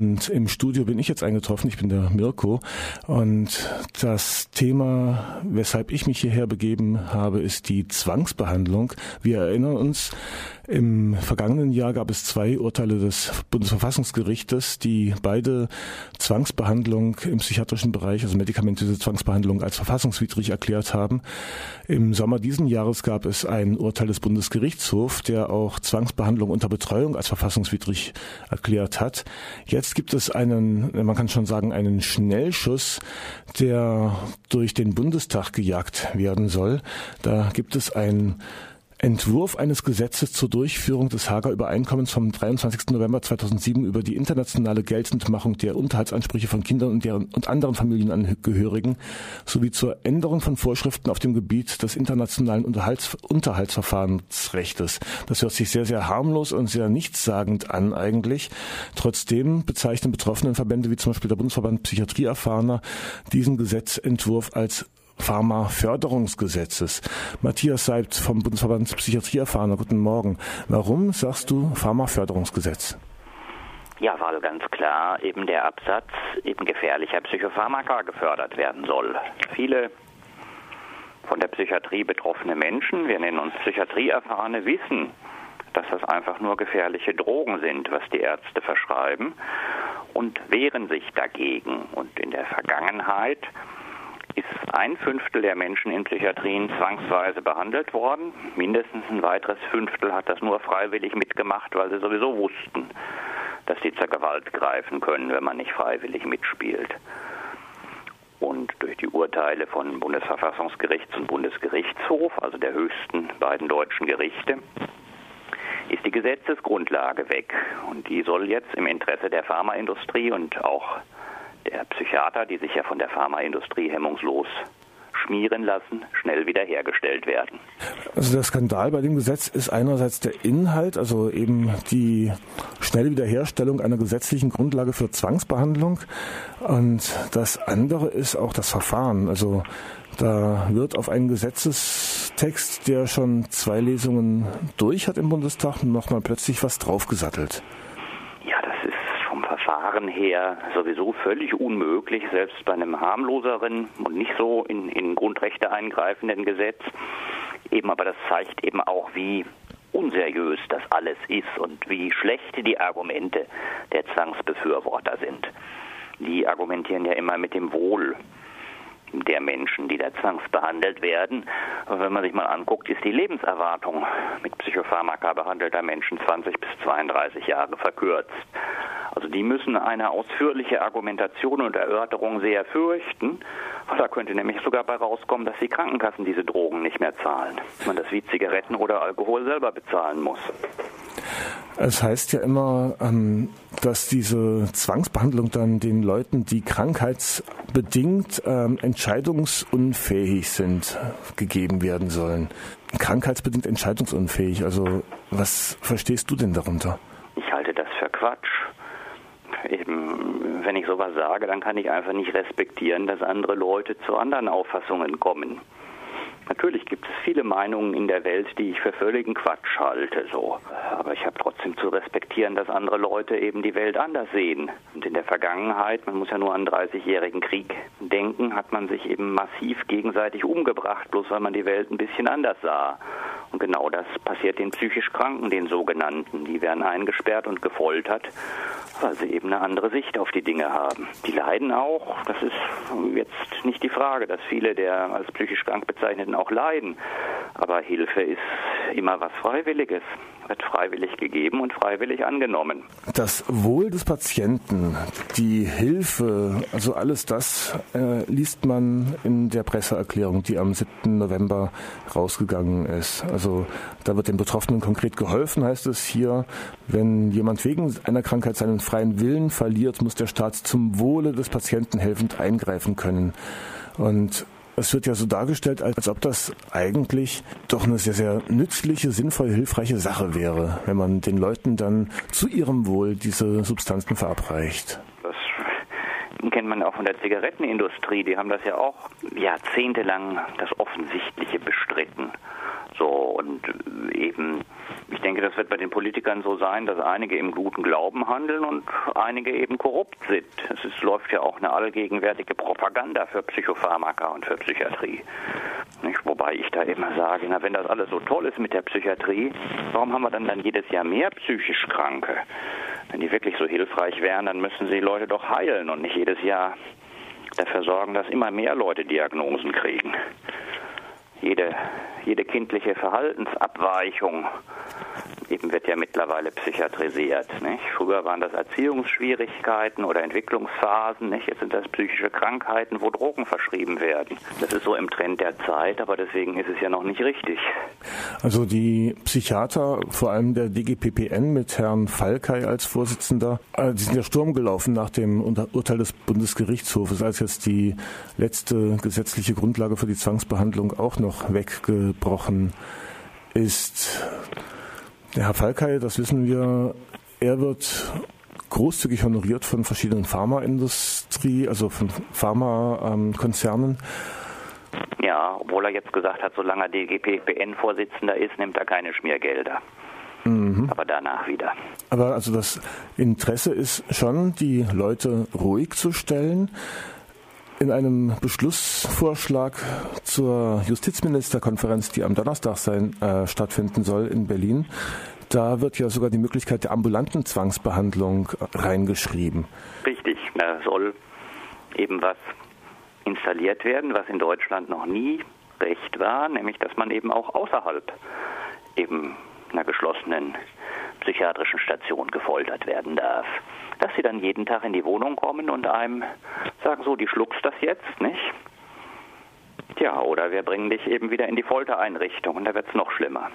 Und im Studio bin ich jetzt eingetroffen, ich bin der Mirko. Und das Thema, weshalb ich mich hierher begeben habe, ist die Zwangsbehandlung. Wir erinnern uns, im vergangenen Jahr gab es zwei Urteile des Bundesverfassungsgerichtes, die beide Zwangsbehandlung im psychiatrischen Bereich, also medikamentöse Zwangsbehandlung, als verfassungswidrig erklärt haben. Im Sommer diesen Jahres gab es ein Urteil des Bundesgerichtshofs, der auch Zwangsbehandlung unter Betreuung als verfassungswidrig erklärt hat. Jetzt gibt es einen, man kann schon sagen, einen Schnellschuss, der durch den Bundestag gejagt werden soll. Da gibt es ein Entwurf eines Gesetzes zur Durchführung des Hager Übereinkommens vom 23. November 2007 über die internationale Geltendmachung der Unterhaltsansprüche von Kindern und, deren, und anderen Familienangehörigen sowie zur Änderung von Vorschriften auf dem Gebiet des internationalen Unterhalts, Unterhaltsverfahrensrechtes. Das hört sich sehr, sehr harmlos und sehr nichtssagend an eigentlich. Trotzdem bezeichnen betroffenen Verbände wie zum Beispiel der Bundesverband Psychiatrieerfahrener diesen Gesetzentwurf als Pharmaförderungsgesetzes. Matthias Seibt vom Bundesverband Psychiatrie erfahren. Guten Morgen. Warum sagst du Pharmaförderungsgesetz? Ja, weil ganz klar eben der Absatz eben gefährlicher Psychopharmaka gefördert werden soll. Viele von der Psychiatrie betroffene Menschen, wir nennen uns Psychiatrieerfahrene, wissen, dass das einfach nur gefährliche Drogen sind, was die Ärzte verschreiben und wehren sich dagegen. Und in der Vergangenheit ist ein Fünftel der Menschen in Psychiatrien zwangsweise behandelt worden. Mindestens ein weiteres Fünftel hat das nur freiwillig mitgemacht, weil sie sowieso wussten, dass sie zur Gewalt greifen können, wenn man nicht freiwillig mitspielt. Und durch die Urteile von Bundesverfassungsgerichts und Bundesgerichtshof, also der höchsten beiden deutschen Gerichte, ist die Gesetzesgrundlage weg. Und die soll jetzt im Interesse der Pharmaindustrie und auch der Psychiater, die sich ja von der Pharmaindustrie hemmungslos schmieren lassen, schnell wiederhergestellt werden. Also der Skandal bei dem Gesetz ist einerseits der Inhalt, also eben die schnelle Wiederherstellung einer gesetzlichen Grundlage für Zwangsbehandlung. Und das andere ist auch das Verfahren. Also da wird auf einen Gesetzestext, der schon zwei Lesungen durch hat im Bundestag, nochmal plötzlich was draufgesattelt. Verfahren her sowieso völlig unmöglich, selbst bei einem harmloseren und nicht so in, in Grundrechte eingreifenden Gesetz. Eben, aber das zeigt eben auch, wie unseriös das alles ist und wie schlecht die Argumente der Zwangsbefürworter sind. Die argumentieren ja immer mit dem Wohl der Menschen, die da zwangsbehandelt werden. Aber wenn man sich mal anguckt, ist die Lebenserwartung mit Psychopharmaka behandelter Menschen 20 bis 32 Jahre verkürzt. Also die müssen eine ausführliche Argumentation und Erörterung sehr fürchten. Da könnte nämlich sogar bei rauskommen, dass die Krankenkassen diese Drogen nicht mehr zahlen. Man das wie Zigaretten oder Alkohol selber bezahlen muss. Es heißt ja immer, ähm, dass diese Zwangsbehandlung dann den Leuten, die krankheitsbedingt ähm, entscheidungsunfähig sind, gegeben werden sollen. Krankheitsbedingt entscheidungsunfähig, also was verstehst du denn darunter? Ich halte das für Quatsch. Eben, wenn ich sowas sage, dann kann ich einfach nicht respektieren, dass andere Leute zu anderen Auffassungen kommen. Natürlich gibt es viele Meinungen in der Welt, die ich für völligen Quatsch halte, so. Aber ich habe trotzdem zu respektieren, dass andere Leute eben die Welt anders sehen. Und in der Vergangenheit, man muss ja nur an den 30-jährigen Krieg denken, hat man sich eben massiv gegenseitig umgebracht, bloß weil man die Welt ein bisschen anders sah. Und genau das passiert den psychisch Kranken, den sogenannten. Die werden eingesperrt und gefoltert, weil sie eben eine andere Sicht auf die Dinge haben. Die leiden auch, das ist jetzt nicht die Frage, dass viele der als psychisch krank bezeichneten auch leiden. Aber Hilfe ist immer was Freiwilliges, wird freiwillig gegeben und freiwillig angenommen. Das Wohl des Patienten, die Hilfe, also alles das äh, liest man in der Presseerklärung, die am 7. November rausgegangen ist. Also da wird den Betroffenen konkret geholfen, heißt es hier. Wenn jemand wegen einer Krankheit seinen freien Willen verliert, muss der Staat zum Wohle des Patienten helfend eingreifen können. Und es wird ja so dargestellt, als ob das eigentlich doch eine sehr, sehr nützliche, sinnvolle, hilfreiche Sache wäre, wenn man den Leuten dann zu ihrem Wohl diese Substanzen verabreicht. Das kennt man auch von der Zigarettenindustrie. Die haben das ja auch jahrzehntelang das Offensichtliche bestritten. So, und eben, ich denke, das wird bei den Politikern so sein, dass einige im guten Glauben handeln und einige eben korrupt sind. Es ist, läuft ja auch eine allgegenwärtige Propaganda für Psychopharmaka und für Psychiatrie. Nicht? Wobei ich da immer sage, na, wenn das alles so toll ist mit der Psychiatrie, warum haben wir dann, dann jedes Jahr mehr psychisch Kranke? Wenn die wirklich so hilfreich wären, dann müssen sie Leute doch heilen und nicht jedes Jahr dafür sorgen, dass immer mehr Leute Diagnosen kriegen. Jede, jede kindliche Verhaltensabweichung eben wird ja mittlerweile psychiatrisiert. Nicht? Früher waren das Erziehungsschwierigkeiten oder Entwicklungsphasen, nicht? jetzt sind das psychische Krankheiten, wo Drogen verschrieben werden. Das ist so im Trend der Zeit, aber deswegen ist es ja noch nicht richtig. Also die Psychiater, vor allem der DGPPN mit Herrn Falkei als Vorsitzender, äh, die sind ja Sturm gelaufen nach dem Urteil des Bundesgerichtshofes, als jetzt die letzte gesetzliche Grundlage für die Zwangsbehandlung auch noch weggebrochen ist. Der Herr Falkei, das wissen wir, er wird großzügig honoriert von verschiedenen Pharmaindustrie, also von Pharmakonzernen. Ja, obwohl er jetzt gesagt hat, solange er DGPPN-Vorsitzender ist, nimmt er keine Schmiergelder. Mhm. Aber danach wieder. Aber also das Interesse ist schon, die Leute ruhig zu stellen. In einem Beschlussvorschlag zur Justizministerkonferenz, die am Donnerstag sein, äh, stattfinden soll in Berlin, da wird ja sogar die Möglichkeit der ambulanten Zwangsbehandlung reingeschrieben. Richtig, da soll eben was installiert werden, was in Deutschland noch nie recht war, nämlich dass man eben auch außerhalb eben einer geschlossenen psychiatrischen Station gefoltert werden darf dass sie dann jeden Tag in die Wohnung kommen und einem sagen, so, die schluckst das jetzt, nicht? Tja, oder wir bringen dich eben wieder in die Foltereinrichtung und da wird es noch schlimmer.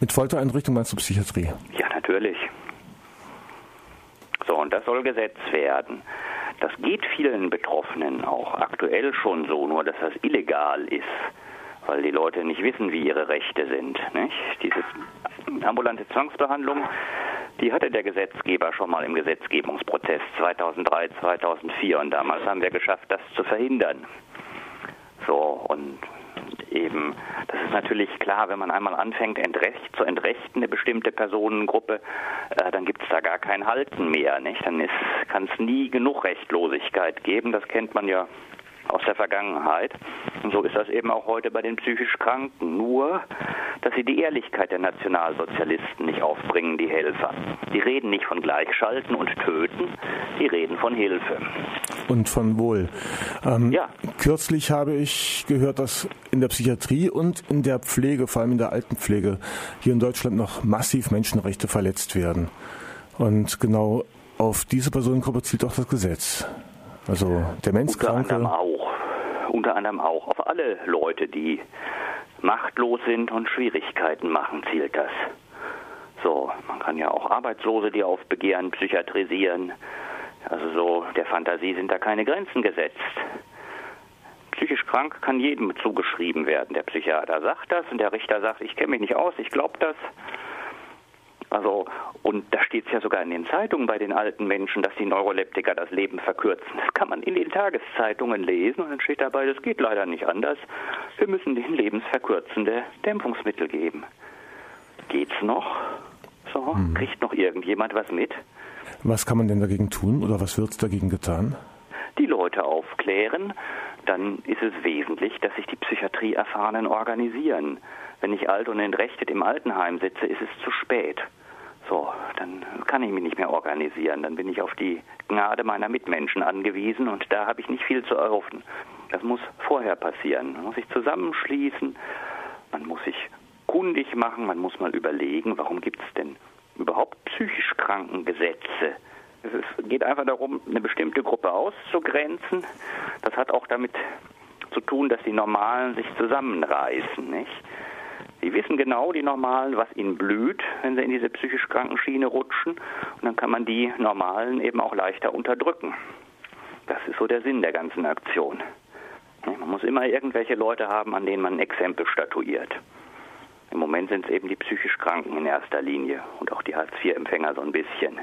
Mit Foltereinrichtung meinst du Psychiatrie? Ja, natürlich. So, und das soll Gesetz werden. Das geht vielen Betroffenen auch aktuell schon so, nur dass das illegal ist, weil die Leute nicht wissen, wie ihre Rechte sind. Nicht? Diese ambulante Zwangsbehandlung die hatte der Gesetzgeber schon mal im Gesetzgebungsprozess 2003, 2004 und damals haben wir geschafft, das zu verhindern. So, und eben, das ist natürlich klar, wenn man einmal anfängt, entrecht, zu entrechten, eine bestimmte Personengruppe, äh, dann gibt es da gar kein Halten mehr. Nicht? Dann kann es nie genug Rechtlosigkeit geben. Das kennt man ja aus der Vergangenheit. Und so ist das eben auch heute bei den psychisch Kranken. Nur, dass sie die Ehrlichkeit der Nationalsozialisten nicht aufbringen, die Helfer. Die reden nicht von Gleichschalten und Töten, die reden von Hilfe. Und von Wohl. Ähm, ja. Kürzlich habe ich gehört, dass in der Psychiatrie und in der Pflege, vor allem in der Altenpflege, hier in Deutschland noch massiv Menschenrechte verletzt werden. Und genau auf diese Personengruppe zielt auch das Gesetz. Also Demenzkranke. Unter anderem auch. Unter anderem auch. Auf alle Leute, die machtlos sind und Schwierigkeiten machen, zielt das. So, man kann ja auch Arbeitslose, die auf Begehren psychiatrisieren. Also so, der Fantasie sind da keine Grenzen gesetzt. Psychisch krank kann jedem zugeschrieben werden. Der Psychiater sagt das und der Richter sagt, ich kenne mich nicht aus, ich glaube das. Also, und da steht es ja sogar in den Zeitungen bei den alten Menschen, dass die Neuroleptiker das Leben verkürzen. Das kann man in den Tageszeitungen lesen und dann steht dabei, das geht leider nicht anders. Wir müssen den lebensverkürzende Dämpfungsmittel geben. Geht's noch? So, hm. kriegt noch irgendjemand was mit? Was kann man denn dagegen tun oder was wird dagegen getan? Die Leute aufklären, dann ist es wesentlich, dass sich die Psychiatrieerfahrenen organisieren. Wenn ich alt und entrechtet im Altenheim sitze, ist es zu spät. So, dann kann ich mich nicht mehr organisieren. Dann bin ich auf die Gnade meiner Mitmenschen angewiesen und da habe ich nicht viel zu erhoffen. Das muss vorher passieren. Man muss sich zusammenschließen, man muss sich kundig machen, man muss mal überlegen, warum gibt es denn überhaupt psychisch Krankengesetze? Es geht einfach darum, eine bestimmte Gruppe auszugrenzen. Das hat auch damit zu tun, dass die Normalen sich zusammenreißen, nicht? Die wissen genau, die Normalen, was ihnen blüht, wenn sie in diese psychisch kranken Schiene rutschen. Und dann kann man die Normalen eben auch leichter unterdrücken. Das ist so der Sinn der ganzen Aktion. Man muss immer irgendwelche Leute haben, an denen man ein Exempel statuiert. Im Moment sind es eben die psychisch Kranken in erster Linie und auch die Hartz-IV-Empfänger so ein bisschen.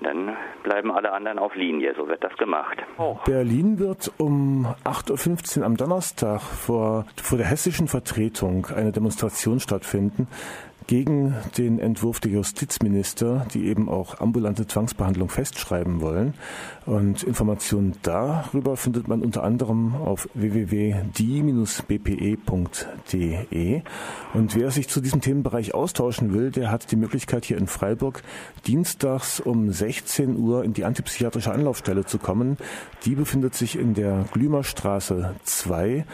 Dann bleiben alle anderen auf Linie. So wird das gemacht. Berlin wird um 8.15 Uhr am Donnerstag vor, vor der hessischen Vertretung eine Demonstration stattfinden gegen den Entwurf der Justizminister, die eben auch ambulante Zwangsbehandlung festschreiben wollen. Und Informationen darüber findet man unter anderem auf www.die-bpe.de. Und wer sich zu diesem Themenbereich austauschen will, der hat die Möglichkeit hier in Freiburg dienstags um 16 Uhr in die antipsychiatrische Anlaufstelle zu kommen. Die befindet sich in der Glümerstraße 2